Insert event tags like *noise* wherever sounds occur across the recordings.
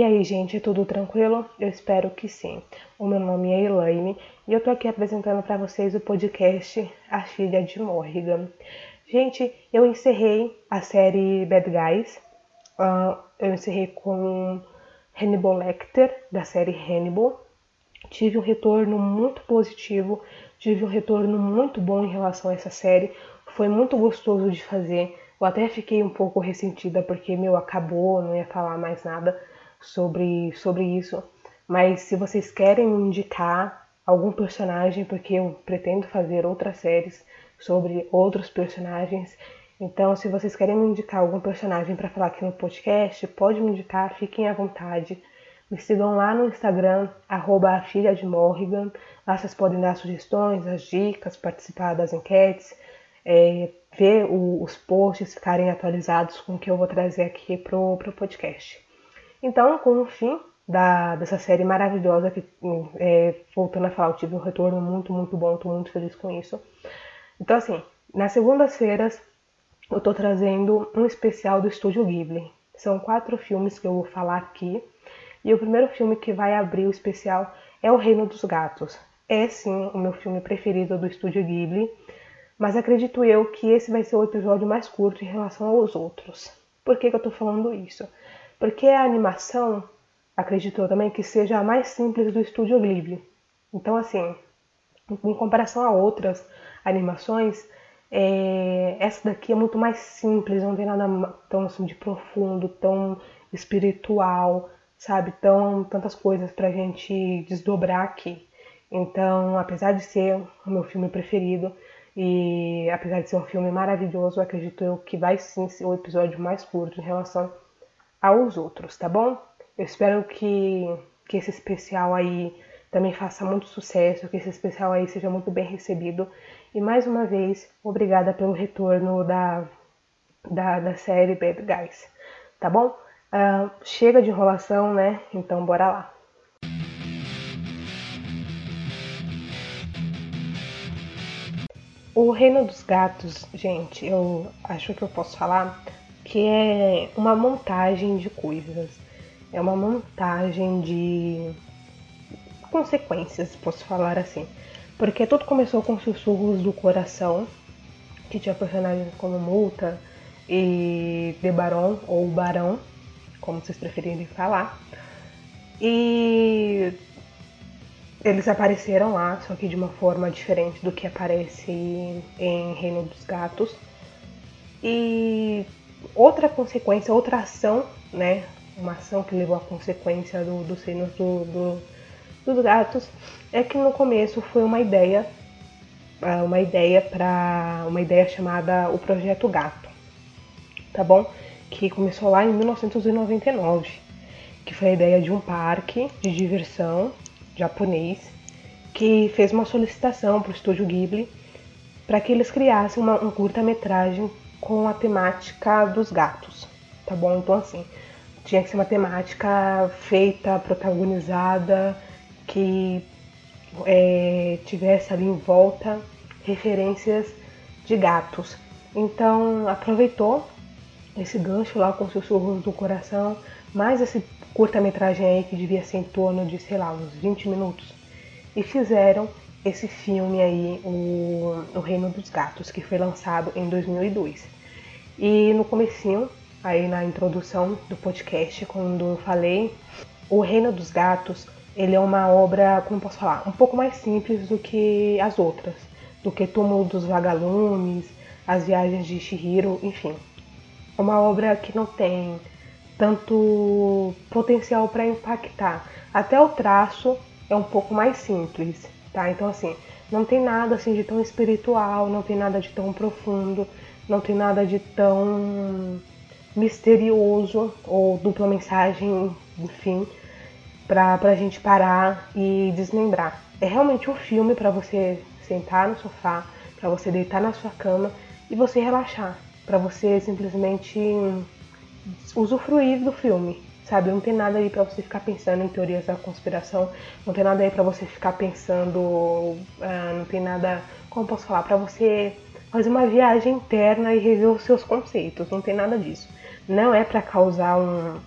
E aí, gente, tudo tranquilo? Eu espero que sim. O meu nome é Elaine e eu tô aqui apresentando para vocês o podcast A Filha de Morrigan. Gente, eu encerrei a série Bad Guys. Uh, eu encerrei com Hannibal Lecter, da série Hannibal. Tive um retorno muito positivo, tive um retorno muito bom em relação a essa série. Foi muito gostoso de fazer. Eu até fiquei um pouco ressentida porque, meu, acabou, não ia falar mais nada sobre, sobre isso. Mas se vocês querem indicar algum personagem, porque eu pretendo fazer outras séries sobre outros personagens. Então, se vocês querem me indicar algum personagem para falar aqui no podcast, pode me indicar, fiquem à vontade. Me sigam lá no Instagram, arroba. Lá vocês podem dar sugestões, as dicas, participar das enquetes, é, ver o, os posts ficarem atualizados com o que eu vou trazer aqui pro, pro podcast. Então, com o fim da, dessa série maravilhosa, que é, voltando a falar, eu tive um retorno muito, muito bom, estou muito feliz com isso. Então, assim, nas segundas-feiras eu estou trazendo um especial do Estúdio Ghibli. São quatro filmes que eu vou falar aqui. E o primeiro filme que vai abrir o especial é O Reino dos Gatos. É sim o meu filme preferido do Estúdio Ghibli, mas acredito eu que esse vai ser o episódio mais curto em relação aos outros. Por que, que eu estou falando isso? Porque a animação, acredito também que seja a mais simples do estúdio Ghibli. Então, assim, em comparação a outras animações, é, essa daqui é muito mais simples, não tem nada tão assim, de profundo, tão espiritual, sabe? Tão, tantas coisas pra gente desdobrar aqui. Então, apesar de ser o meu filme preferido e apesar de ser um filme maravilhoso, acredito eu que vai sim ser o episódio mais curto em relação aos outros, tá bom? Eu espero que, que esse especial aí também faça muito sucesso, que esse especial aí seja muito bem recebido. E mais uma vez, obrigada pelo retorno da, da, da série Bad Guys, tá bom? Uh, chega de enrolação, né? Então bora lá. O Reino dos Gatos, gente, eu acho que eu posso falar que é uma montagem de coisas. É uma montagem de consequências, posso falar assim. Porque tudo começou com sussurros do coração, que tinha personagens como Multa e De Baron, ou Barão, como vocês preferirem falar. E eles apareceram lá, só que de uma forma diferente do que aparece em Reino dos Gatos. E outra consequência, outra ação, né? Uma ação que levou à consequência do, dos reinos do, do, dos gatos é que no começo foi uma ideia, ah, uma ideia para uma ideia chamada o Projeto Gato, tá bom? Que começou lá em 1999, que foi a ideia de um parque de diversão japonês que fez uma solicitação para o estúdio Ghibli para que eles criassem uma, um curta-metragem com a temática dos gatos, tá bom? Então assim, tinha que ser uma temática feita, protagonizada, que é, tivesse ali em volta referências de gatos. Então aproveitou esse gancho lá com sussurros do coração, mais esse curta-metragem aí que devia ser em torno de, sei lá, uns 20 minutos. E fizeram esse filme aí, o, o Reino dos Gatos, que foi lançado em 2002. E no comecinho, aí na introdução do podcast, quando eu falei, o Reino dos Gatos, ele é uma obra, como posso falar, um pouco mais simples do que as outras, do que Túmulo dos Vagalumes, As Viagens de Shihiro, enfim. É uma obra que não tem tanto potencial para impactar. Até o traço é um pouco mais simples, tá? Então assim, não tem nada assim de tão espiritual, não tem nada de tão profundo, não tem nada de tão misterioso ou dupla mensagem, enfim, pra, pra gente parar e desmembrar. É realmente um filme para você sentar no sofá, para você deitar na sua cama e você relaxar, para você simplesmente usufruir do filme sabe? Não tem nada aí para você ficar pensando em teorias da conspiração, não tem nada aí para você ficar pensando, uh, não tem nada, como posso falar, para você fazer uma viagem interna e rever os seus conceitos, não tem nada disso. Não é para causar um,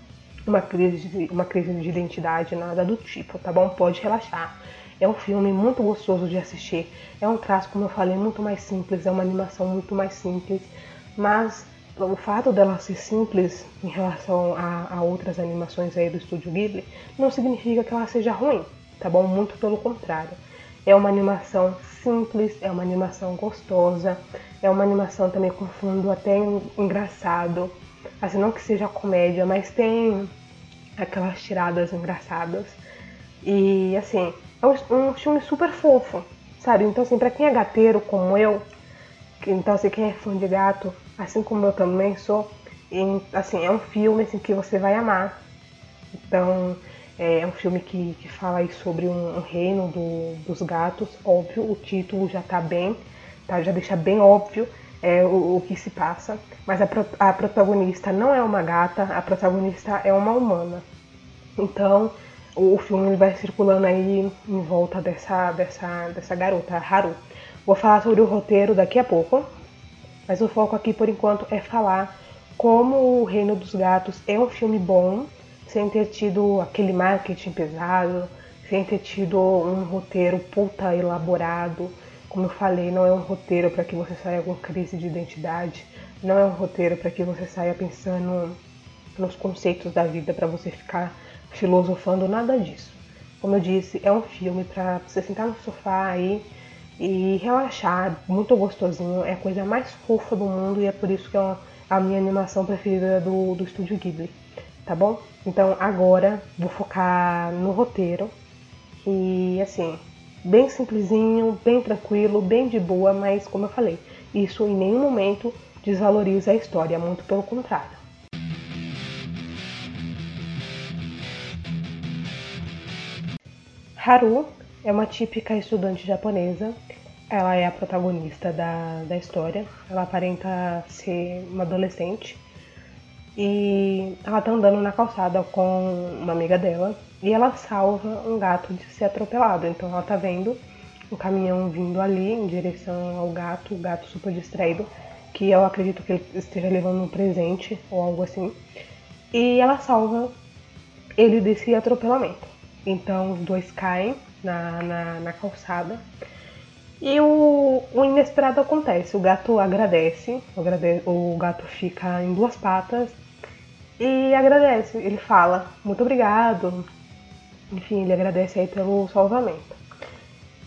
uma crise, de, uma crise de identidade, nada do tipo, tá bom? Pode relaxar. É um filme muito gostoso de assistir. É um traço, como eu falei, muito mais simples, é uma animação muito mais simples, mas o fato dela ser simples em relação a, a, outras animações aí do estúdio Ghibli não significa que ela seja ruim, tá bom? Muito pelo contrário. É uma animação simples, é uma animação gostosa, é uma animação também com fundo até engraçado. Assim, não que seja comédia, mas tem aquelas tiradas engraçadas. E assim, é um, um filme super fofo, sabe? Então assim, pra quem é gateiro como eu, então assim, quem é fã de gato, assim como eu também sou, e, assim, é um filme assim, que você vai amar. Então, é, é um filme que, que fala aí sobre um, um reino do, dos gatos, óbvio, o título já tá bem, tá? Já deixa bem óbvio é, o, o, que se passa. Mas a, a protagonista não é uma gata, a protagonista é uma humana. Então, o, o filme vai circulando aí em volta dessa, dessa, dessa garota, Haru. Vou falar sobre o roteiro daqui a pouco, mas o foco aqui por enquanto é falar como O Reino dos Gatos é um filme bom, sem ter tido aquele marketing pesado, sem ter tido um roteiro puta elaborado. Como eu falei, não é um roteiro para que você saia com crise de identidade, não é um roteiro para que você saia pensando nos conceitos da vida para você ficar filosofando, nada disso. Como eu disse, é um filme para você sentar no sofá aí e relaxar, muito gostosinho, é a coisa mais fofa do mundo e é por isso que é a minha animação preferida do, do estúdio Ghibli, tá bom? Então agora vou focar no roteiro e assim, bem simplesinho, bem tranquilo, bem de boa, mas como eu falei, isso em nenhum momento desvaloriza a história, muito pelo contrário. Haru é uma típica estudante japonesa. Ela é a protagonista da, da história. Ela aparenta ser uma adolescente. E ela tá andando na calçada com uma amiga dela. E ela salva um gato de ser atropelado. Então ela tá vendo um caminhão vindo ali em direção ao gato, o gato super distraído, que eu acredito que ele esteja levando um presente ou algo assim. E ela salva ele desse atropelamento. Então os dois caem na, na, na calçada. E o, o, inesperado acontece. O gato agradece, o, gato fica em duas patas e agradece. Ele fala muito obrigado. Enfim, ele agradece aí pelo salvamento.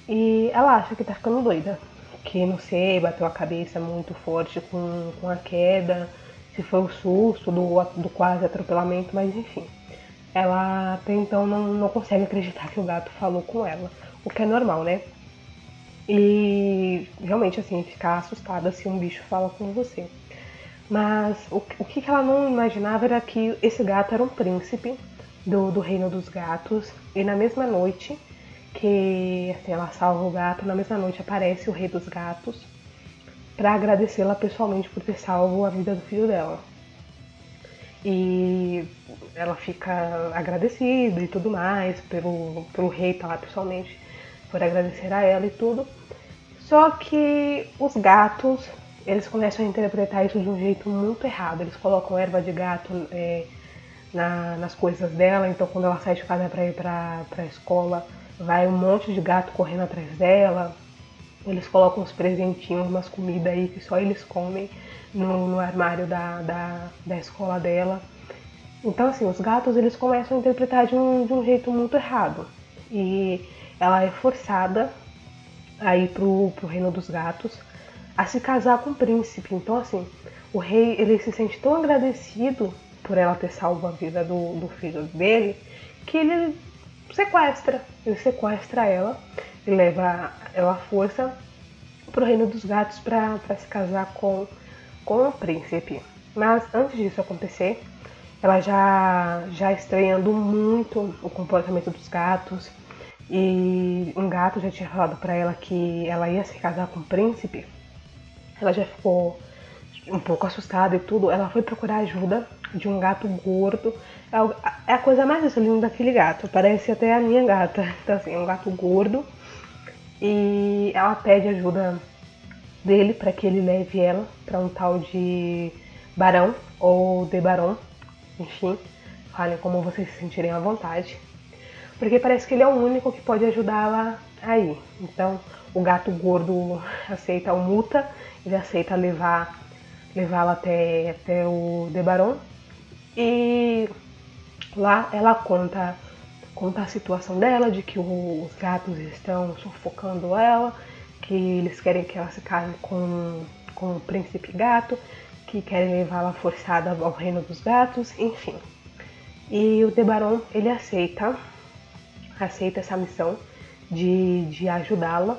E ela acha que tá ficando doida. Que não sei, bateu a cabeça muito forte com, com a queda, se foi o susto do, do quase atropelamento, mas enfim ela até então não, não consegue acreditar que o gato falou com ela, o que é normal, né? E realmente, assim, ficar assustada se um bicho fala com você. Mas o, o que ela não imaginava era que esse gato era um príncipe do, do reino dos gatos, e na mesma noite que assim, ela salva o gato, na mesma noite aparece o rei dos gatos para agradecê-la pessoalmente por ter salvo a vida do filho dela. E ela fica agradecida e tudo mais pelo, pelo rei estar tá lá pessoalmente, por agradecer a ela e tudo. Só que os gatos, eles começam a interpretar isso de um jeito muito errado. Eles colocam erva de gato é, na, nas coisas dela, então quando ela sai de casa para ir para a escola, vai um monte de gato correndo atrás dela. Eles colocam uns presentinhos, umas comidas aí que só eles comem no, no armário da, da, da escola dela. Então, assim, os gatos eles começam a interpretar de um, de um jeito muito errado. E ela é forçada a ir pro, pro reino dos gatos a se casar com o príncipe. Então, assim, o rei ele se sente tão agradecido por ela ter salvo a vida do, do filho dele que ele sequestra. Ele sequestra ela e leva ela à força pro reino dos gatos para se casar com com o príncipe. Mas antes disso acontecer, ela já, já estranhando muito o comportamento dos gatos. E um gato já tinha falado para ela que ela ia se casar com o príncipe. Ela já ficou um pouco assustada e tudo. Ela foi procurar ajuda de um gato gordo. É, é a coisa mais linda daquele gato. Parece até a minha gata. *laughs* Então, assim, é um gato gordo. E ela pede ajuda dele para que ele leve ela para um tal de barão ou de barão, enfim, falem como vocês se sentirem à vontade. Porque parece que ele é o único que pode ajudá-la aí. Então, o gato gordo aceita o multa, ele aceita levar levá-la até, até o Debaron. E lá ela conta, conta a situação dela, de que os gatos estão sufocando ela, que eles querem que ela se case com, com o príncipe gato, que querem levá-la forçada ao reino dos gatos, enfim. E o Debaron ele aceita, aceita essa missão de, de ajudá-la.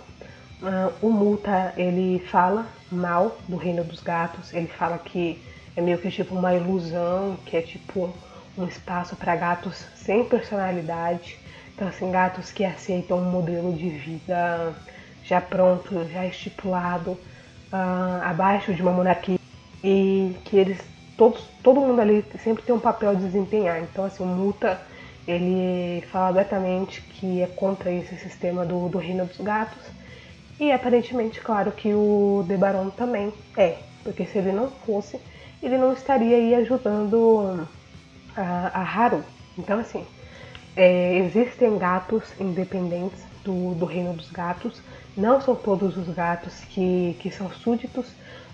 Uh, o Multa ele fala mal do reino dos gatos, ele fala que é meio que tipo uma ilusão, que é tipo um espaço para gatos sem personalidade. Então, assim, gatos que aceitam um modelo de vida já pronto, já estipulado, uh, abaixo de uma monarquia e que eles todos, todo mundo ali sempre tem um papel a desempenhar. Então, assim, o Muta ele fala abertamente que é contra esse sistema do, do reino dos gatos e aparentemente, claro que o Debaron também é, porque se ele não fosse, ele não estaria aí ajudando a, a Haru. Então, assim, é, existem gatos independentes do, do reino dos gatos. Não são todos os gatos que, que são súditos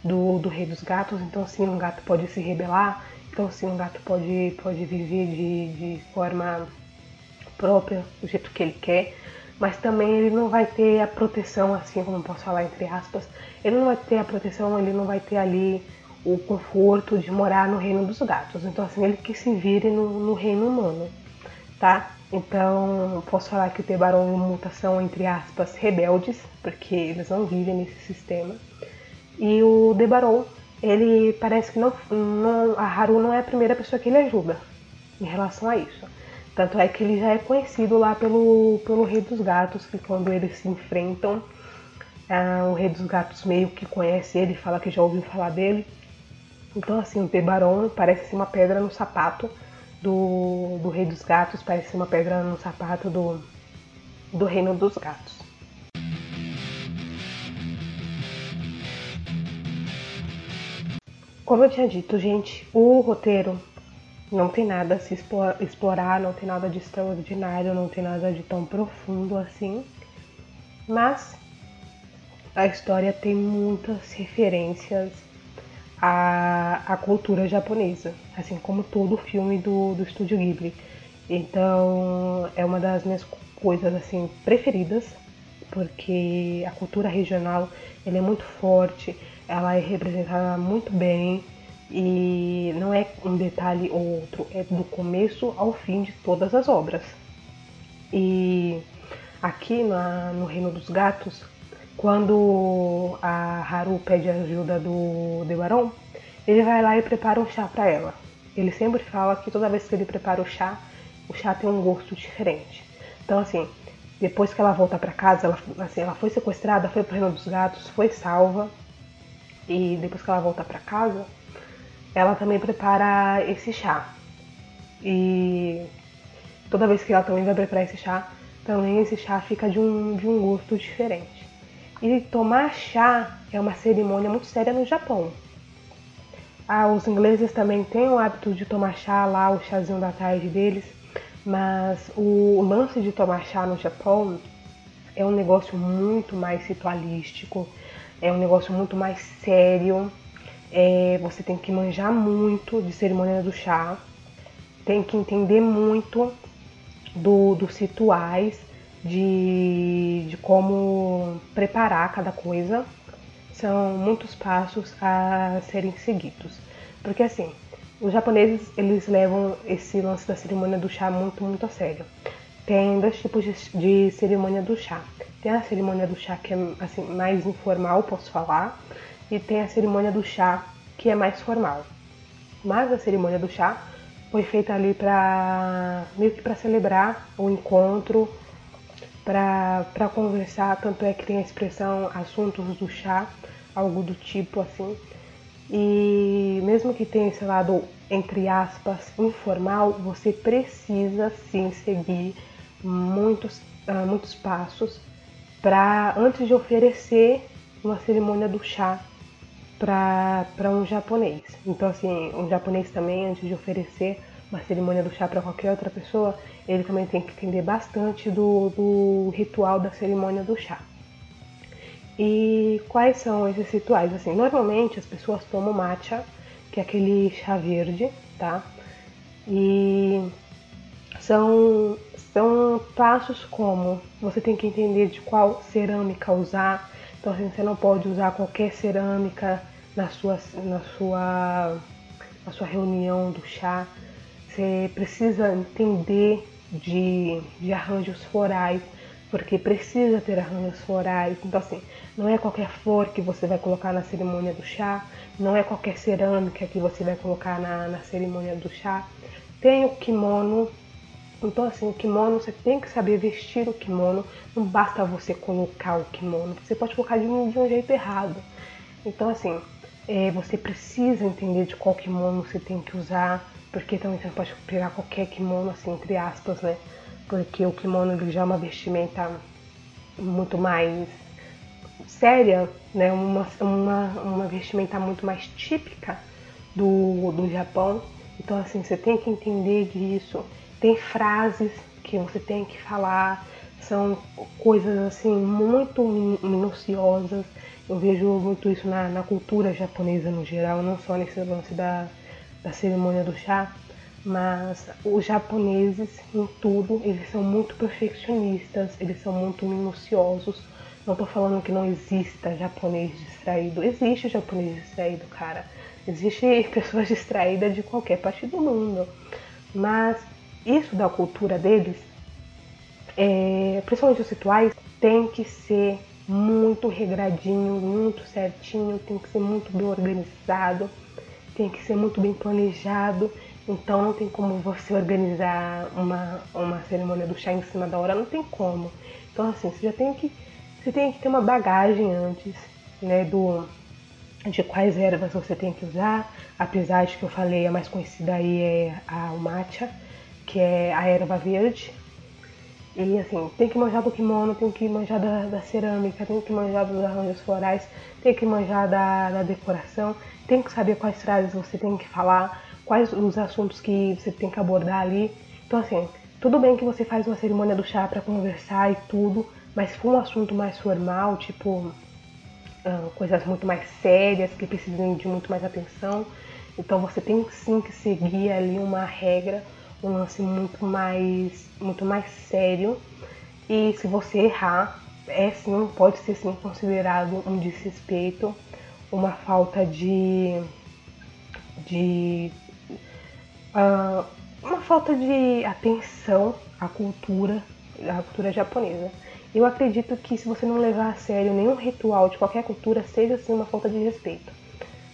do, do rei dos gatos. Então, assim, um gato pode se rebelar. Então, assim, um gato pode, pode viver de, de forma própria, do jeito que ele quer mas também ele não vai ter a proteção, assim como posso falar entre aspas, ele não vai ter a proteção, ele não vai ter ali o conforto de morar no reino dos gatos. Então assim, ele que se vire no, no reino humano, tá? Então posso falar que o Tebarão é uma mutação entre aspas rebeldes, porque eles não vivem nesse sistema. E o Debaron, ele parece que não, não, a Haru não é a primeira pessoa que ele ajuda em relação a isso. Tanto é que ele já é conhecido lá pelo, pelo Rei dos Gatos, que quando eles se enfrentam, ah, o Rei dos Gatos meio que conhece ele, fala que já ouviu falar dele. Então, assim, o Tebaron parece ser uma pedra no sapato do, do Rei dos Gatos, parece uma pedra no sapato do, do Reino dos Gatos. Como eu tinha dito, gente, o roteiro não tem nada a se explorar, não tem nada de extraordinário, não tem nada de tão profundo assim. Mas a história tem muitas referências à, à cultura japonesa, assim como todo filme do, do Estúdio Ghibli. Então é uma das minhas coisas assim preferidas, porque a cultura regional ela é muito forte, ela é representada muito bem e não é um detalhe ou outro, é do começo ao fim de todas as obras. E aqui na, no Reino dos Gatos, quando a Haru pede ajuda do Debaron, ele vai lá e prepara um chá para ela. Ele sempre fala que toda vez que ele prepara o chá, o chá tem um gosto diferente. Então, assim, depois que ela volta para casa, ela, assim, ela foi sequestrada, foi pro Reino dos Gatos, foi salva. E depois que ela volta para casa, ela também prepara esse chá. E toda vez que ela também vai preparar esse chá, também esse chá fica de um, de um gosto diferente. E tomar chá é uma cerimônia muito séria no Japão. Ah, os ingleses também têm o hábito de tomar chá lá, o chazinho da tarde deles, mas o lance de tomar chá no Japão é um negócio muito mais ritualístico, é um negócio muito mais sério é, você tem que manjar muito de cerimônia do chá, tem que entender muito do, dos rituais, de, de como preparar cada coisa. São muitos passos a serem seguidos. Porque assim, os japoneses eles levam esse lance da cerimônia do chá muito, muito a sério. Tem dois tipos de, de cerimônia do chá. Tem a cerimônia do chá que é assim, mais informal, posso falar, e tem a cerimônia do chá, que é mais formal. Mas a cerimônia do chá foi feita ali para meio que para celebrar o encontro, para conversar, tanto é que tem a expressão assuntos do chá, algo do tipo assim. E mesmo que tenha esse lado entre aspas informal, você precisa sim seguir muitos, uh, muitos passos para antes de oferecer uma cerimônia do chá para um japonês. Então, assim, um japonês também, antes de oferecer uma cerimônia do chá para qualquer outra pessoa, ele também tem que entender bastante do, do ritual da cerimônia do chá. E quais são esses rituais? Assim, normalmente as pessoas tomam matcha, que é aquele chá verde, tá? E são, são passos como você tem que entender de qual cerâmica usar. Então assim, você não pode usar qualquer cerâmica na sua, na sua, na sua reunião do chá. Você precisa entender de, de arranjos florais, porque precisa ter arranjos florais. Então, assim, não é qualquer flor que você vai colocar na cerimônia do chá, não é qualquer cerâmica que você vai colocar na, na cerimônia do chá. Tem o kimono, então assim, o kimono, você tem que saber vestir o kimono, não basta você colocar o kimono, você pode colocar de um, de um jeito errado. Então assim, é, você precisa entender de qual kimono você tem que usar, porque também você pode pegar qualquer kimono, assim, entre aspas, né? Porque o kimono ele já é uma vestimenta muito mais séria, né? Uma, uma, uma vestimenta muito mais típica do, do Japão. Então, assim, você tem que entender disso. Tem frases que você tem que falar, são coisas assim muito minuciosas. Eu vejo muito isso na, na cultura japonesa no geral, não só nesse lance da, da cerimônia do chá, mas os japoneses em tudo, eles são muito perfeccionistas, eles são muito minuciosos. Não tô falando que não exista japonês distraído, existe japonês distraído, cara. Existe *laughs* pessoas distraídas de qualquer parte do mundo. Mas isso da cultura deles, é, principalmente os rituais, tem que ser muito regradinho, muito certinho, tem que ser muito bem organizado tem que ser muito bem planejado. Então não tem como você organizar uma, uma cerimônia do chá em cima da hora, não tem como. Então assim, você já tem que. Você tem que ter uma bagagem antes, né? Do, de quais ervas você tem que usar. Apesar de que eu falei, a mais conhecida aí é a matcha, que é a erva verde. E assim, tem que manjar do kimono, tem que manjar da, da cerâmica, tem que manjar dos arranjos florais, tem que manjar da, da decoração tem que saber quais frases você tem que falar, quais os assuntos que você tem que abordar ali. Então, assim, tudo bem que você faz uma cerimônia do chá para conversar e tudo, mas se for um assunto mais formal, tipo uh, coisas muito mais sérias que precisam de muito mais atenção, então você tem sim que seguir ali uma regra, um lance muito mais, muito mais sério. E se você errar, é sim, pode ser sim considerado um desrespeito uma falta de. de. Uh, uma falta de atenção à cultura, à cultura japonesa. Eu acredito que se você não levar a sério nenhum ritual de qualquer cultura, seja assim uma falta de respeito.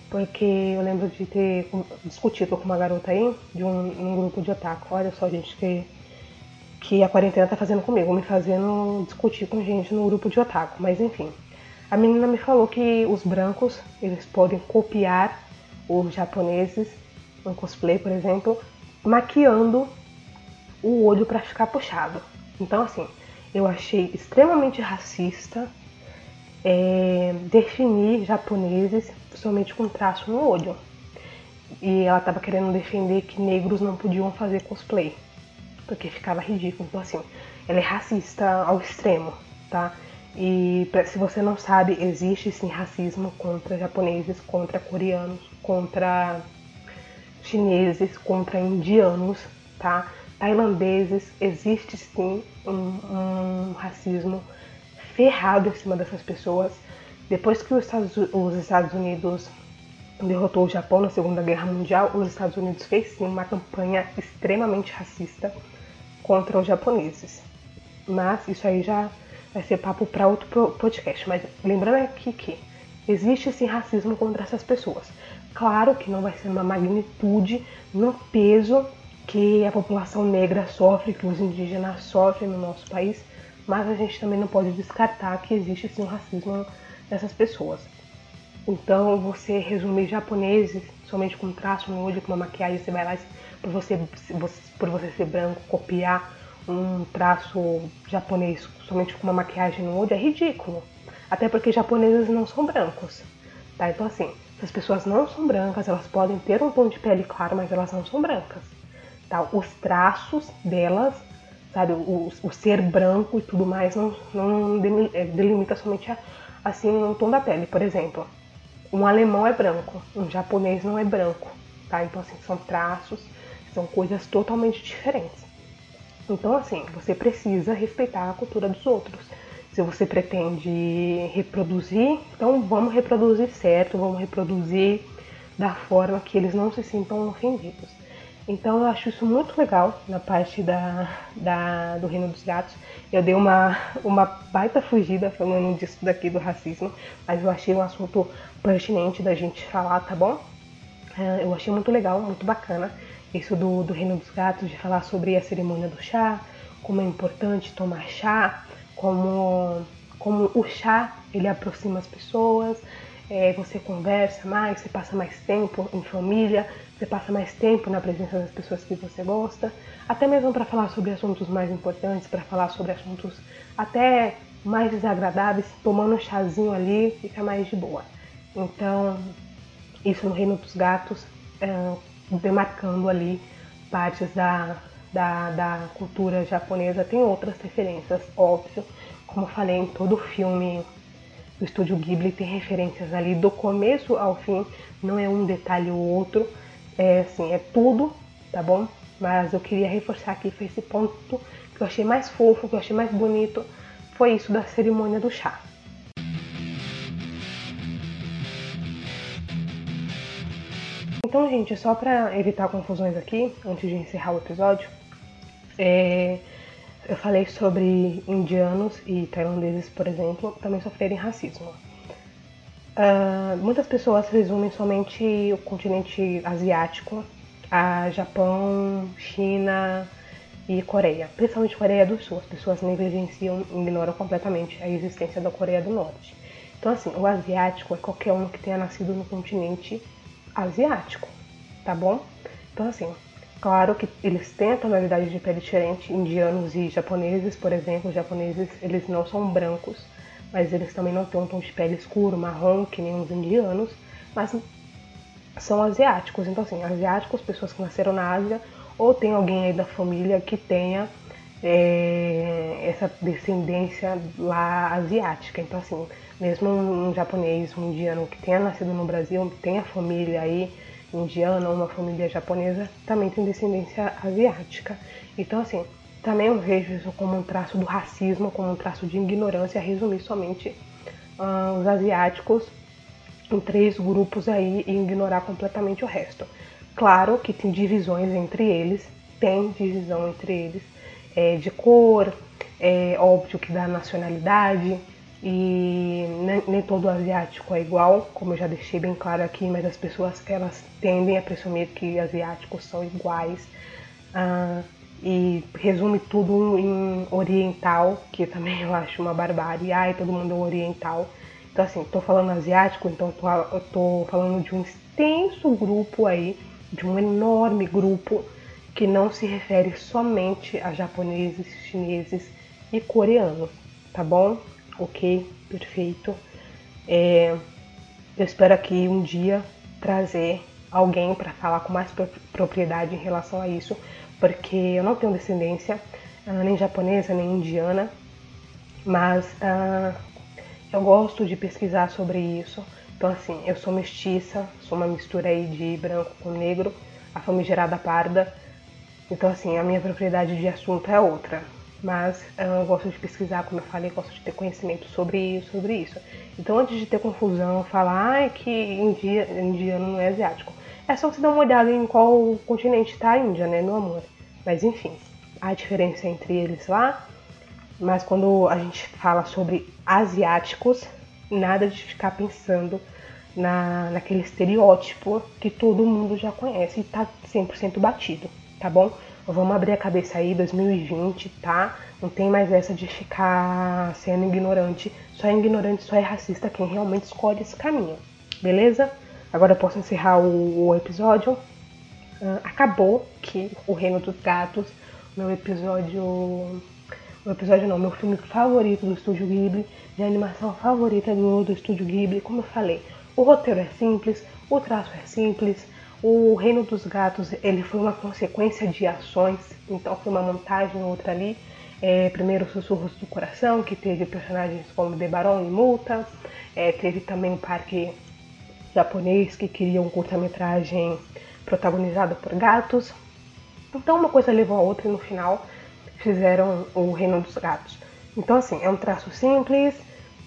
Porque eu lembro de ter discutido com uma garota aí, de um, um grupo de otaku. Olha só, gente, que, que a quarentena tá fazendo comigo, me fazendo discutir com gente no grupo de otaku. Mas enfim, a menina me falou que os brancos eles podem copiar os japoneses, um cosplay, por exemplo, maquiando o olho para ficar puxado. Então, assim, eu achei extremamente racista é, definir japoneses somente com traço no olho. E ela estava querendo defender que negros não podiam fazer cosplay, porque ficava ridículo. Então, assim, ela é racista ao extremo, tá? E se você não sabe, existe sim racismo contra japoneses, contra coreanos, contra chineses, contra indianos, tá? Tailandeses, existe sim um, um racismo ferrado em cima dessas pessoas. Depois que os Estados, os Estados Unidos derrotou o Japão na Segunda Guerra Mundial, os Estados Unidos fez sim uma campanha extremamente racista contra os japoneses. Mas isso aí já vai ser papo para outro podcast. Mas lembrando aqui que existe esse racismo contra essas pessoas. Claro que não vai ser uma magnitude, no peso que a população negra sofre, que os indígenas sofrem no nosso país, mas a gente também não pode descartar que existe sim um racismo nessas pessoas. Então, você resumir japoneses somente com traço no olho, com uma maquiagem, você vai lá, por você, por você ser branco, copiar um traço japonês somente com uma maquiagem no olho é ridículo. Até porque japoneses não são brancos. Tá? Então assim, se as pessoas não são brancas, elas podem ter um tom de pele claro, mas elas não são brancas. Tá? Os traços delas, sabe, o, o ser branco e tudo mais não, não é, delimita somente a, assim um tom da pele. Por exemplo, um alemão é branco, um japonês não é branco, tá? Então assim são traços, são coisas totalmente diferentes. Então assim você precisa respeitar a cultura dos outros. Se você pretende reproduzir, então vamos reproduzir certo, vamos reproduzir da forma que eles não se sintam ofendidos. Então eu acho isso muito legal na parte da, da, do Reino dos Gatos. Eu dei uma, uma baita fugida falando disso daqui do racismo, mas eu achei um assunto pertinente da gente falar, tá bom? É, eu achei muito legal, muito bacana isso do, do Reino dos Gatos, de falar sobre a cerimônia do chá, como é importante tomar chá, como, como o chá ele aproxima as pessoas, é, você conversa mais, você passa mais tempo em família, você passa mais tempo na presença das pessoas que você gosta, até mesmo para falar sobre assuntos mais importantes, para falar sobre assuntos até mais desagradáveis, tomando um chazinho ali, fica mais de boa. Então, isso no Reino dos Gatos, é, demarcando ali partes da, da, da cultura japonesa. Tem outras referências, óbvio, como eu falei em todo filme do estúdio Ghibli tem referências ali do começo ao fim, não é um detalhe ou outro, é assim, é tudo, tá bom? Mas eu queria reforçar aqui foi esse ponto que eu achei mais fofo, que eu achei mais bonito, foi isso da cerimônia do chá. Então, gente, só para evitar confusões aqui, antes de encerrar o episódio, é, eu falei sobre indianos e tailandeses, por exemplo, também sofrerem racismo. Uh, muitas pessoas resumem somente o continente asiático a Japão, China e Coreia, principalmente Coreia do Sul. As pessoas negligenciam e ignoram completamente a existência da Coreia do Norte. Então, assim, o asiático é qualquer um que tenha nascido no continente asiático, tá bom? Então, assim, Claro que eles têm a tonalidade de pele diferente, indianos e japoneses, por exemplo, os japoneses eles não são brancos, mas eles também não têm um tom de pele escuro, marrom, que nem os indianos, mas são asiáticos. Então, assim, asiáticos, pessoas que nasceram na Ásia, ou tem alguém aí da família que tenha é, essa descendência lá asiática. Então, assim, mesmo um japonês, um indiano que tenha nascido no Brasil, tenha família aí indiana, uma família japonesa, também tem descendência asiática. Então, assim, também eu vejo isso como um traço do racismo, como um traço de ignorância, resumir somente uh, os asiáticos em três grupos aí e ignorar completamente o resto. Claro que tem divisões entre eles, tem divisão entre eles é, de cor, é óbvio que da nacionalidade, e nem, nem, todo asiático é igual, como eu já deixei bem claro aqui, mas as pessoas elas tendem a presumir que asiáticos são iguais uh, e resume tudo em oriental, que também eu acho uma barbárie. Ai, todo mundo é oriental. Então assim, tô falando asiático, então tô, eu tô falando de um extenso grupo aí, de um enorme grupo que não se refere somente a japoneses, chineses e coreanos, tá bom? Ok, perfeito. É, eu espero aqui um dia trazer alguém para falar com mais propriedade em relação a isso, porque eu não tenho descendência uh, nem japonesa nem indiana, mas uh, eu gosto de pesquisar sobre isso. Então assim, eu sou mestiça, sou uma mistura aí de branco com negro, a famigerada parda. Então assim, a minha propriedade de assunto é outra mas ah, eu gosto de pesquisar, como eu falei, gosto de ter conhecimento sobre, sobre isso. Então, antes de ter confusão, falar ah, que India, indiano não é asiático, é só você dar uma olhada em qual continente está a Índia, né, meu amor? Mas enfim, há diferença entre eles lá, mas quando a gente fala sobre asiáticos, nada de ficar pensando na, naquele estereótipo que todo mundo já conhece e está 100% batido, tá bom? Vamos abrir a cabeça aí, 2020, tá? Não tem mais essa de ficar sendo ignorante. Só é ignorante, só é racista quem realmente escolhe esse caminho. Beleza? Agora eu posso encerrar o, episódio. Uh, acabou que o Reino dos Gatos, meu episódio. O episódio não, meu filme favorito do Estúdio Ghibli, de animação favorita do, do Estúdio Ghibli, como eu falei, o roteiro é simples, o traço é simples, O Reino dos Gatos ele foi uma consequência de ações, então foi uma montagem outra ali. É, primeiro Sussurros do Coração, que teve personagens como Debaron e Multa. É, teve também o Parque Japonês, que queria um curta-metragem protagonizado por gatos. Então uma coisa levou a outra e no final fizeram o Reino dos Gatos. Então assim, é um traço simples,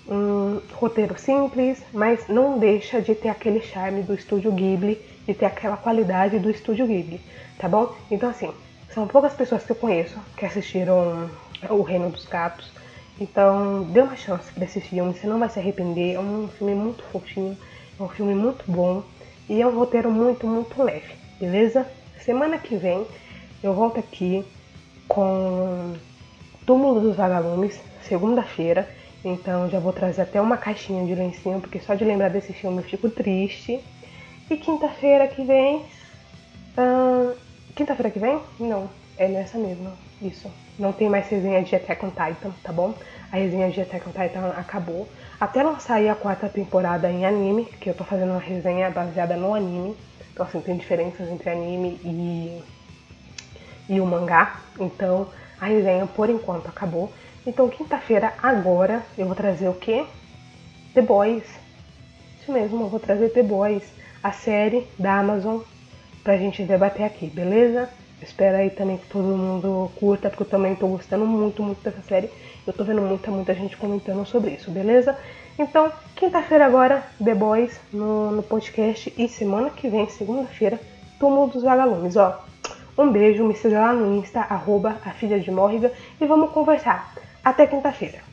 um roteiro simples, mas não deixa de ter aquele charme do estúdio Ghibli, de ter aquela qualidade do estúdio Ghibli, tá bom? Então assim, são poucas pessoas que eu conheço que assistiram O Reino dos Gatos. Então, dê uma chance para esse filme, você não vai se arrepender. É um filme muito fofinho, é um filme muito bom e é um roteiro muito, muito leve, beleza? Semana que vem eu volto aqui com Túmulo dos Vagalumes, segunda-feira. Então já vou trazer até uma caixinha de lencinho, porque só de lembrar desse filme eu fico triste. E quinta-feira que vem. Uh, quinta-feira que vem? Não, é nessa mesma. Isso. Não tem mais resenha de Attack on Titan, tá bom? A resenha de Attack on Titan acabou. Até lançar aí a quarta temporada em anime, que eu tô fazendo uma resenha baseada no anime. Então assim, tem diferenças entre anime e, e o mangá. Então a resenha por enquanto acabou. Então quinta-feira agora eu vou trazer o que? The Boys. Isso mesmo, eu vou trazer The Boys, a série da Amazon, pra gente debater aqui, beleza? Espero aí também que todo mundo curta, porque eu também tô gostando muito, muito dessa série. Eu tô vendo muita, muita gente comentando sobre isso, beleza? Então, quinta-feira agora, The Boys no, no podcast. E semana que vem, segunda-feira, Túmulo dos Vagalumes, ó. Um beijo, me siga lá no Insta, arroba a filha de Morriga, e vamos conversar. Até quinta-feira.